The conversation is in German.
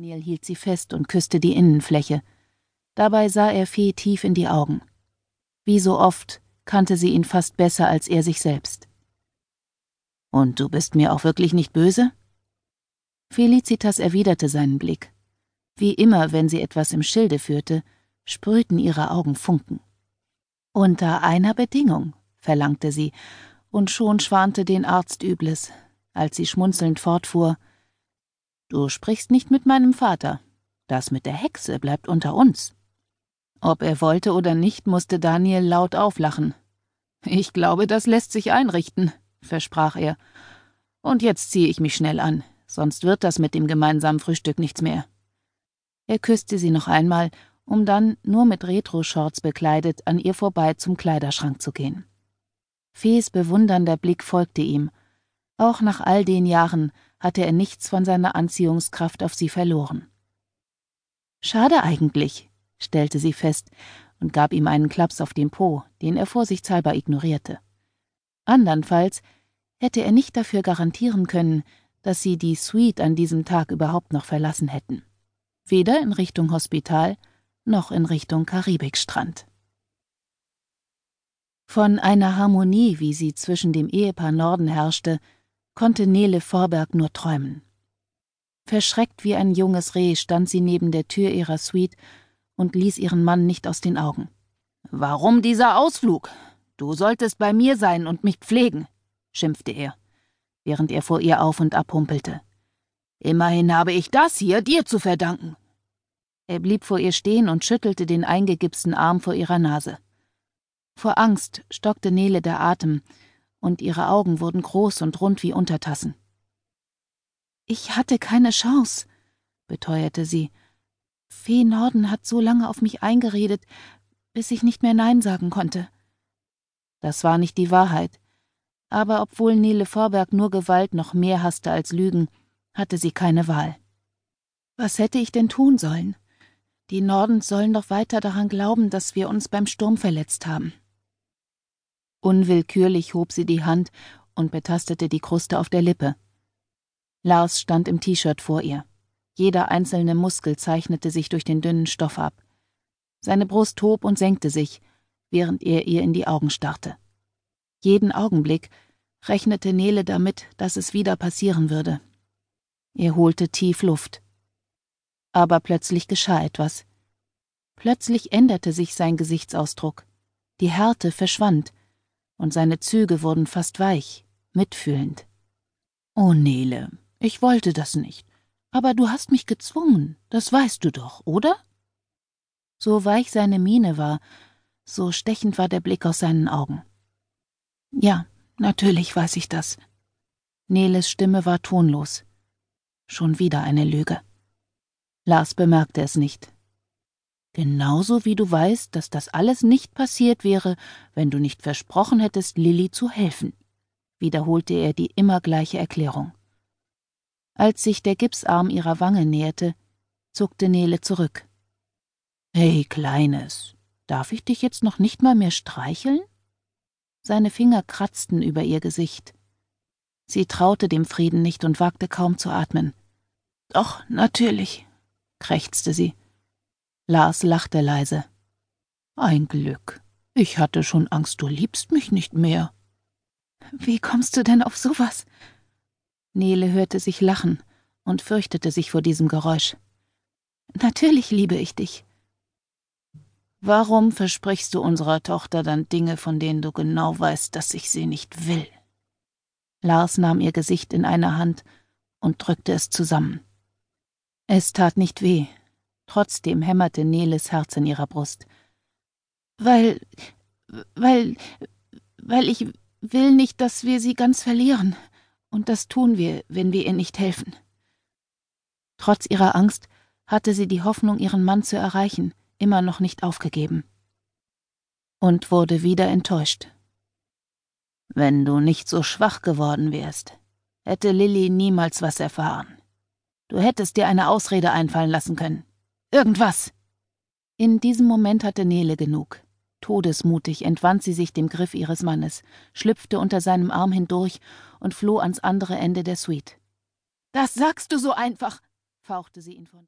Daniel hielt sie fest und küsste die Innenfläche. Dabei sah er Fee tief in die Augen. Wie so oft kannte sie ihn fast besser als er sich selbst. Und du bist mir auch wirklich nicht böse? Felicitas erwiderte seinen Blick. Wie immer, wenn sie etwas im Schilde führte, sprühten ihre Augen Funken. Unter einer Bedingung, verlangte sie, und schon schwante den Arzt Übles, als sie schmunzelnd fortfuhr. Du sprichst nicht mit meinem Vater. Das mit der Hexe bleibt unter uns. Ob er wollte oder nicht, musste Daniel laut auflachen. Ich glaube, das lässt sich einrichten, versprach er. Und jetzt ziehe ich mich schnell an, sonst wird das mit dem gemeinsamen Frühstück nichts mehr. Er küsste sie noch einmal, um dann, nur mit Retro-Shorts bekleidet, an ihr vorbei zum Kleiderschrank zu gehen. Fees bewundernder Blick folgte ihm. Auch nach all den Jahren hatte er nichts von seiner Anziehungskraft auf sie verloren. Schade eigentlich, stellte sie fest und gab ihm einen Klaps auf den Po, den er vorsichtshalber ignorierte. Andernfalls hätte er nicht dafür garantieren können, dass sie die Suite an diesem Tag überhaupt noch verlassen hätten. Weder in Richtung Hospital noch in Richtung Karibikstrand. Von einer Harmonie, wie sie zwischen dem Ehepaar Norden herrschte, konnte Nele Vorberg nur träumen. Verschreckt wie ein junges Reh stand sie neben der Tür ihrer Suite und ließ ihren Mann nicht aus den Augen. Warum dieser Ausflug? Du solltest bei mir sein und mich pflegen, schimpfte er, während er vor ihr auf und ab humpelte. Immerhin habe ich das hier dir zu verdanken. Er blieb vor ihr stehen und schüttelte den eingegipsten Arm vor ihrer Nase. Vor Angst stockte Nele der Atem, und ihre Augen wurden groß und rund wie Untertassen. Ich hatte keine Chance, beteuerte sie. Fee Norden hat so lange auf mich eingeredet, bis ich nicht mehr Nein sagen konnte. Das war nicht die Wahrheit. Aber obwohl Nele Vorberg nur Gewalt noch mehr hasste als Lügen, hatte sie keine Wahl. Was hätte ich denn tun sollen? Die Nordens sollen doch weiter daran glauben, dass wir uns beim Sturm verletzt haben. Unwillkürlich hob sie die Hand und betastete die Kruste auf der Lippe. Lars stand im T-Shirt vor ihr. Jeder einzelne Muskel zeichnete sich durch den dünnen Stoff ab. Seine Brust hob und senkte sich, während er ihr in die Augen starrte. Jeden Augenblick rechnete Nele damit, dass es wieder passieren würde. Er holte tief Luft. Aber plötzlich geschah etwas. Plötzlich änderte sich sein Gesichtsausdruck. Die Härte verschwand, und seine Züge wurden fast weich, mitfühlend. Oh, Nele, ich wollte das nicht. Aber du hast mich gezwungen, das weißt du doch, oder? So weich seine Miene war, so stechend war der Blick aus seinen Augen. Ja, natürlich weiß ich das. Neles Stimme war tonlos. Schon wieder eine Lüge. Lars bemerkte es nicht. Genauso wie du weißt, dass das alles nicht passiert wäre, wenn du nicht versprochen hättest, Lilly zu helfen, wiederholte er die immer gleiche Erklärung. Als sich der Gipsarm ihrer Wange näherte, zuckte Nele zurück. Hey, Kleines, darf ich dich jetzt noch nicht mal mehr streicheln? Seine Finger kratzten über ihr Gesicht. Sie traute dem Frieden nicht und wagte kaum zu atmen. Doch, natürlich, krächzte sie. Lars lachte leise. Ein Glück. Ich hatte schon Angst, du liebst mich nicht mehr. Wie kommst du denn auf sowas? Nele hörte sich lachen und fürchtete sich vor diesem Geräusch. Natürlich liebe ich dich. Warum versprichst du unserer Tochter dann Dinge, von denen du genau weißt, dass ich sie nicht will? Lars nahm ihr Gesicht in eine Hand und drückte es zusammen. Es tat nicht weh, trotzdem hämmerte Neles Herz in ihrer Brust. Weil, weil, weil ich will nicht, dass wir sie ganz verlieren, und das tun wir, wenn wir ihr nicht helfen. Trotz ihrer Angst hatte sie die Hoffnung, ihren Mann zu erreichen, immer noch nicht aufgegeben. Und wurde wieder enttäuscht. Wenn du nicht so schwach geworden wärst, hätte Lilly niemals was erfahren. Du hättest dir eine Ausrede einfallen lassen können. Irgendwas. In diesem Moment hatte Nele genug. Todesmutig entwand sie sich dem Griff ihres Mannes, schlüpfte unter seinem Arm hindurch und floh ans andere Ende der Suite. Das sagst du so einfach, fauchte sie ihn von